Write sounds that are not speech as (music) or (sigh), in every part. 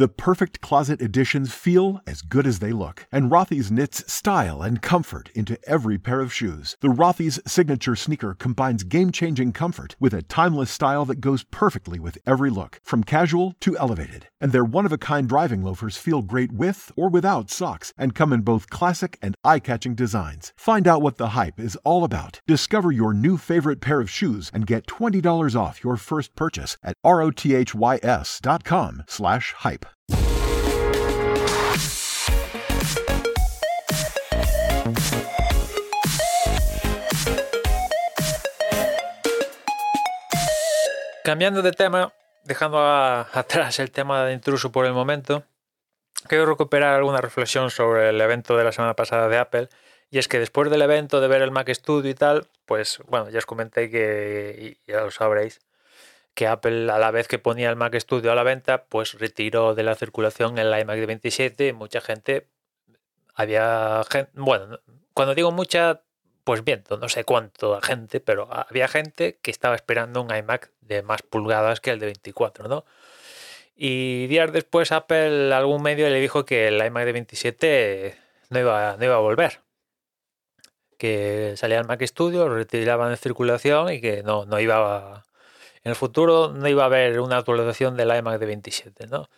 The perfect closet additions feel as good as they look, and Rothy's knits style and comfort into every pair of shoes. The Rothy's signature sneaker combines game-changing comfort with a timeless style that goes perfectly with every look, from casual to elevated. And their one-of-a-kind driving loafers feel great with or without socks and come in both classic and eye-catching designs. Find out what the hype is all about. Discover your new favorite pair of shoes and get $20 off your first purchase at rothys.com slash hype. Cambiando de tema, dejando (laughs) atrás el tema de intruso por el momento, quiero recuperar alguna reflexión sobre el evento de la semana pasada de Apple. Y es que después del evento de ver el Mac Studio y tal, pues bueno, ya os comenté que, ya lo sabréis, que Apple a la vez que ponía el Mac Studio a la venta, pues retiró de la circulación el iMac de 27 y mucha gente, había gente, bueno, cuando digo mucha, pues viento, no sé cuánto gente, pero había gente que estaba esperando un iMac de más pulgadas que el de 24, ¿no? Y días después Apple, algún medio le dijo que el iMac de 27 no iba, no iba a volver. Que salía el Mac Studio, lo retiraban de circulación y que no, no iba a, en el futuro no iba a haber una actualización del iMac de 27, ¿no?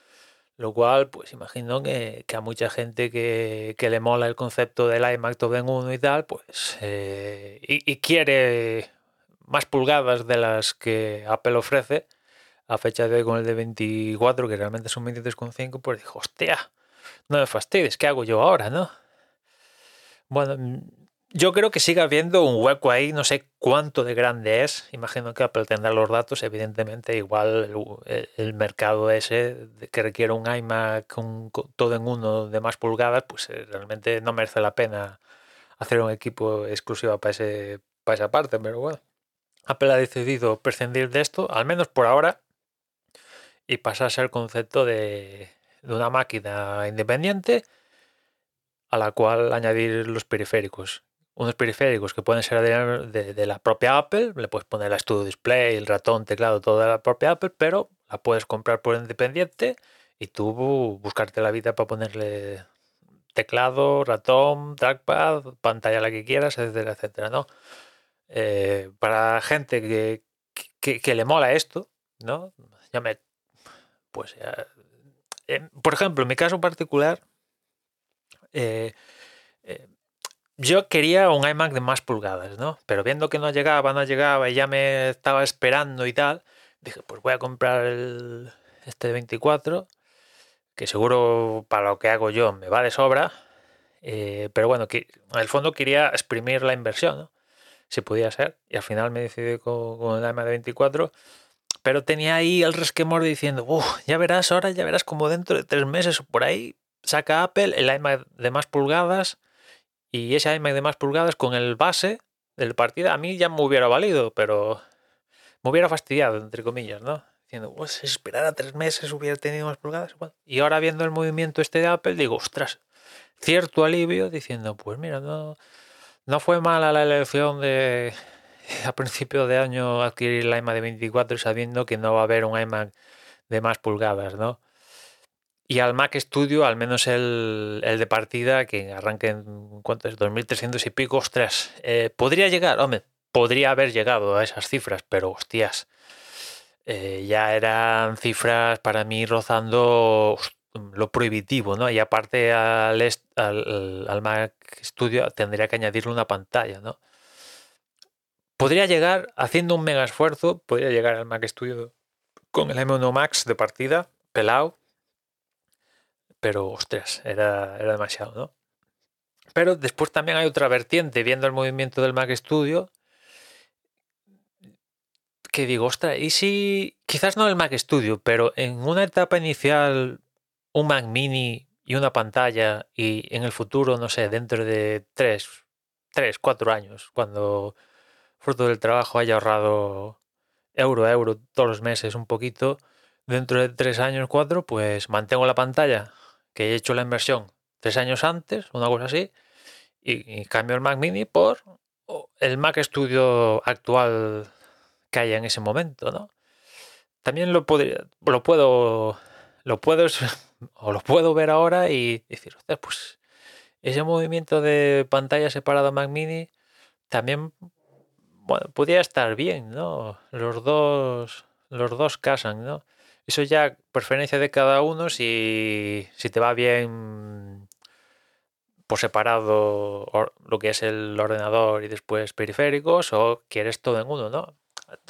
Lo cual, pues imagino que, que a mucha gente que, que le mola el concepto del iMac en uno y tal, pues eh, y, quiere más pulgadas de las que Apple ofrece a fecha de hoy con el de 24, que realmente son 23,5, pues dijo, hostia, no me fastidies, ¿qué hago yo ahora, no? Bueno, yo creo que sigue habiendo un hueco ahí, no sé cuánto de grande es. Imagino que Apple tendrá los datos, evidentemente, igual el, mercado ese que requiere un iMac con todo en uno de más pulgadas, pues eh, realmente no merece la pena hacer un equipo exclusivo para, ese, para esa parte, pero bueno. Apple ha decidido prescindir de esto, al menos por ahora, y pasarse al concepto de, de una máquina independiente a la cual añadir los periféricos. Unos periféricos que pueden ser de, de, la propia Apple, le puedes poner la Studio Display, el ratón, teclado, todo de la propia Apple, pero la puedes comprar por independiente y tú buscarte la vida para ponerle teclado, ratón, trackpad, pantalla la que quieras, etcétera, etcétera, ¿no? Eh, para gente que, que, le mola esto, ¿no? Ya me, pues, eh, por ejemplo, en mi caso particular, eh, yo quería un iMac de más pulgadas, ¿no? Pero viendo que no llegaba, no llegaba y ya me estaba esperando y tal, dije, pues voy a comprar el, este de 24, que seguro para lo que hago yo me va de sobra, eh, pero bueno, que, en el fondo quería exprimir la inversión, ¿no? Si podía ser, y al final me decidí con, con el iMac de 24, pero tenía ahí el resquemor diciendo, ya verás ahora, ya verás como dentro de tres meses o por ahí saca Apple el iMac de más pulgadas y ese iMac de más pulgadas con el base del partida a mí ya me hubiera valido, pero me hubiera fastidiado, entre comillas, ¿no? Diciendo, pues esperar a tres meses hubiera tenido más pulgadas. Y ahora viendo el movimiento este de Apple, digo, ostras, cierto alivio diciendo, pues mira, no, no fue mala la elección de (laughs) a principio de año adquirir el iMac de 24 sabiendo que no va a haber un iMac de más pulgadas, ¿no? Y al Mac Studio, al menos el, el de partida, que arranque en cuánto es, 2300 y pico, ostras, eh, podría llegar, hombre, podría haber llegado a esas cifras, pero hostias, eh, ya eran cifras para mí rozando lo prohibitivo, ¿no? Y aparte al, al, al Mac Studio tendría que añadirle una pantalla, ¿no? Podría llegar, haciendo un mega esfuerzo, podría llegar al Mac Studio con el M1 Max de partida, pelado, pero ostras, era, era demasiado, ¿no? Pero después también hay otra vertiente, viendo el movimiento del Mac Studio, que digo, ostras, ¿y si quizás no el Mac Studio, pero en una etapa inicial un Mac mini y una pantalla y en el futuro, no sé, dentro de tres, tres, cuatro años, cuando fruto del trabajo haya ahorrado euro a euro todos los meses un poquito, dentro de tres años, cuatro, pues mantengo la pantalla que he hecho la inversión tres años antes, una cosa así, y, cambio el Mac Mini por el Mac Studio actual que haya en ese momento, ¿no? También lo, podría, lo puedo lo puedes (laughs) o lo puedo ver ahora y decir, pues ese movimiento de pantalla separada Mac Mini también podría estar bien, ¿no? Los dos, los dos casan, ¿no? Eso ya preferencia de cada uno, si, si te va bien por separado lo que es el ordenador y después periféricos o quieres todo en uno, ¿no?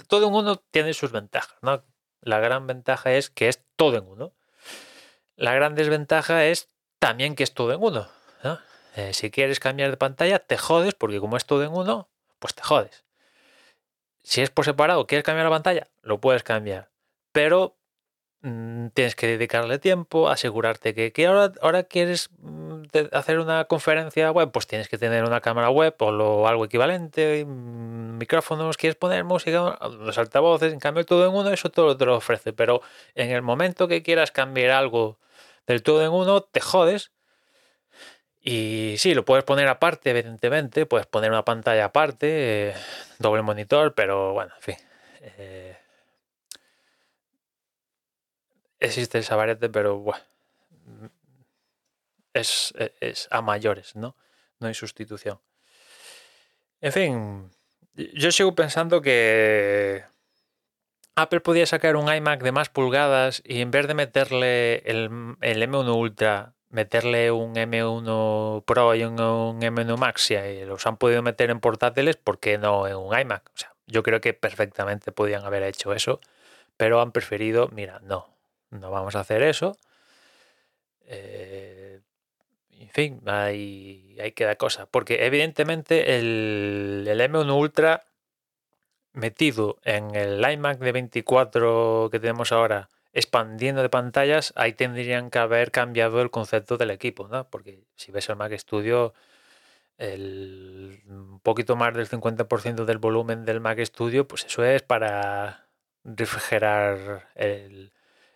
Todo en uno tiene sus ventajas, ¿no? La gran ventaja es que es todo en uno. La gran desventaja es también que es todo en uno. Eh, si quieres cambiar de pantalla, te jodes porque como es todo en uno, pues te jodes. Si es por separado, quieres cambiar la pantalla, lo puedes cambiar. Pero tienes que dedicarle tiempo, asegurarte que, ahora, ahora quieres mm, hacer una conferencia web, pues tienes que tener una cámara web o lo, algo equivalente, mm, micrófonos, quieres poner música, los altavoces, en cambio todo en uno, eso todo te lo ofrece. Pero en el momento que quieras cambiar algo del todo en uno, te jodes y sí, lo puedes poner aparte, evidentemente, puedes poner una pantalla aparte, eh, doble monitor, pero bueno, en fin. Eh, existe el sabarete, pero bueno, es, es, a mayores, ¿no? No hay sustitución. En fin, yo sigo pensando que Apple podía sacar un iMac de más pulgadas y en vez de meterle el, el M1 Ultra meterle un M1 Pro y un, M1 Max, si los han podido meter en portátiles, ¿por qué no en un iMac? O sea, yo creo que perfectamente podían haber hecho eso, pero han preferido, mira, no, no vamos a hacer eso. Eh, en fin, ahí, ahí, queda cosa. Porque evidentemente el, el M1 Ultra metido en el iMac de 24 que tenemos ahora expandiendo de pantallas, ahí tendrían que haber cambiado el concepto del equipo, ¿no? Porque si ves el Mac Studio, el un poquito más del 50% del volumen del Mac Studio, pues eso es para refrigerar el,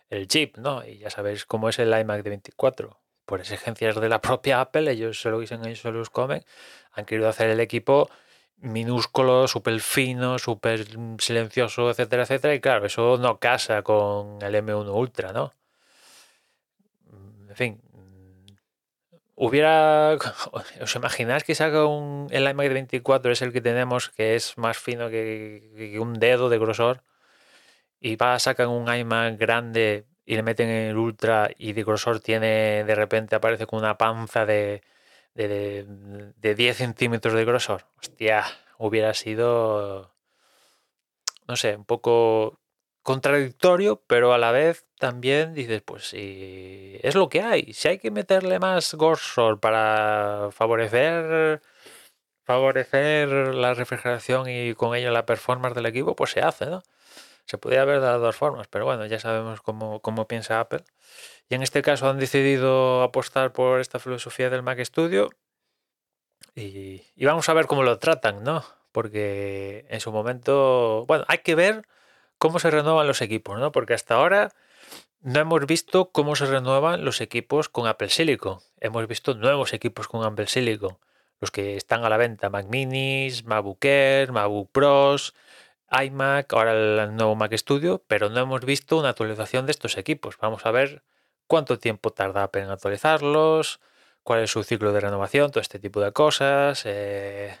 el chip, ¿no? Y ya sabéis cómo es el iMac de 24. Por exigencias de la (laughs) propia Apple, ellos se lo dicen, ellos se los comen, han querido hacer el equipo minúsculo, súper fino, súper silencioso, etcétera, etcétera. Y claro, eso no casa con el M1 Ultra, ¿no? En fin. Hubiera. (laughs) ¿Os imagináis que saca un. El iMac de 24 es el que tenemos, que es más fino que, un dedo de grosor. Y va a sacar un iMac grande y le meten en el Ultra y de grosor tiene. De repente aparece con una panza de de, 10 centímetros de grosor. Hostia, hubiera sido, no sé, un poco contradictorio, pero a la vez también dices, pues si es lo que hay, si hay que meterle más grosor para favorecer favorecer la refrigeración y con ello la performance del equipo, pues se hace, ¿no? Se podría haber dado dos formas, pero bueno, ya sabemos cómo, cómo piensa Apple. Y en este caso han decidido apostar por esta filosofía del Mac Studio. Y, vamos a ver cómo lo tratan, ¿no? Porque en su momento, bueno, hay que ver cómo se renuevan los equipos, ¿no? Porque hasta ahora no hemos visto cómo se renuevan los equipos con Apple Silicon. Hemos visto nuevos equipos con Apple Silicon. Los que están a la venta, Mac Minis, MacBook Air, MacBook Pros, iMac, ahora el nuevo Mac Studio, pero no hemos visto una actualización de estos equipos. Vamos a ver cuánto tiempo tarda en actualizarlos, cuál es su ciclo de renovación, todo este tipo de cosas. Eh,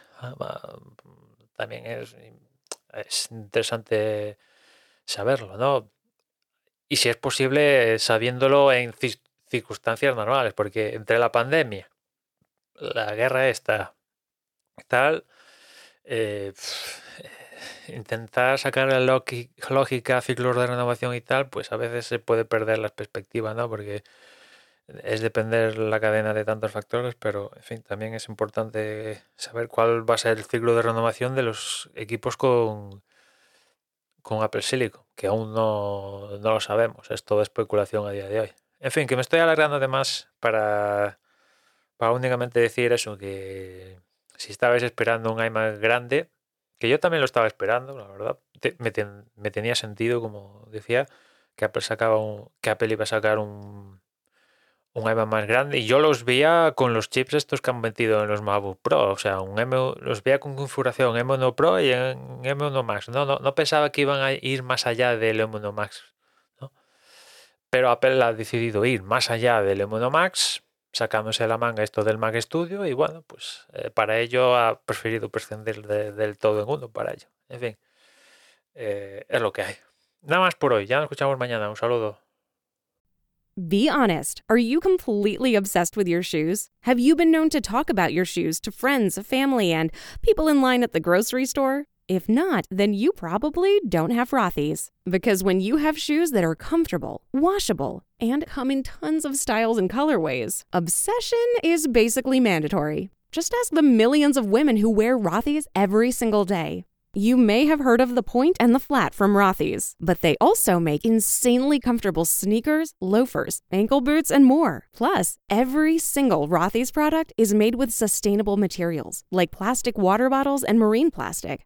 también es, interesante saberlo, ¿no? Y si es posible, sabiéndolo en circunstancias normales, porque entre la pandemia, la guerra esta, tal, eh, intentar sacar la lógica, ciclos de renovación y tal, pues a veces se puede perder la perspectiva, ¿no? Porque es depender la cadena de tantos factores, pero en fin, también es importante saber cuál va a ser el ciclo de renovación de los equipos con, con Apple Silicon, que aún no, no lo sabemos, es toda especulación a día de hoy. En fin, que me estoy alargando de más para, para únicamente decir eso, que si estabais esperando un iMac grande, que yo también lo estaba esperando, la verdad. Me, tenía sentido, como decía, que Apple, sacaba que Apple iba a sacar un, un iMac más grande. Y yo los veía con los chips estos que han metido en los MacBook Pro. O sea, un M, los veía con configuración M1 Pro y en M1 Max. No, no, no pensaba que iban a ir más allá del M1 Max. Pero Apple ha decidido ir más allá del M1 Max, sacándose de la manga esto del Mac Studio y bueno, pues eh, para ello ha preferido prescindir del todo en uno para ello. En fin, eh, es lo que hay. Nada más por hoy, ya nos escuchamos mañana. Un saludo. Be honest. Are you completely obsessed with your shoes? Have you been known to talk about your shoes to friends, family, and people in line at the grocery store? If not, then you probably don't have Rothy's. Because when you have shoes that are comfortable, washable, and come in tons of styles and colorways, obsession is basically mandatory. Just ask the millions of women who wear Rothy's every single day. You may have heard of the Point and the Flat from Rothy's, but they also make insanely comfortable sneakers, loafers, ankle boots, and more. Plus, every single Rothy's product is made with sustainable materials like plastic water bottles and marine plastic.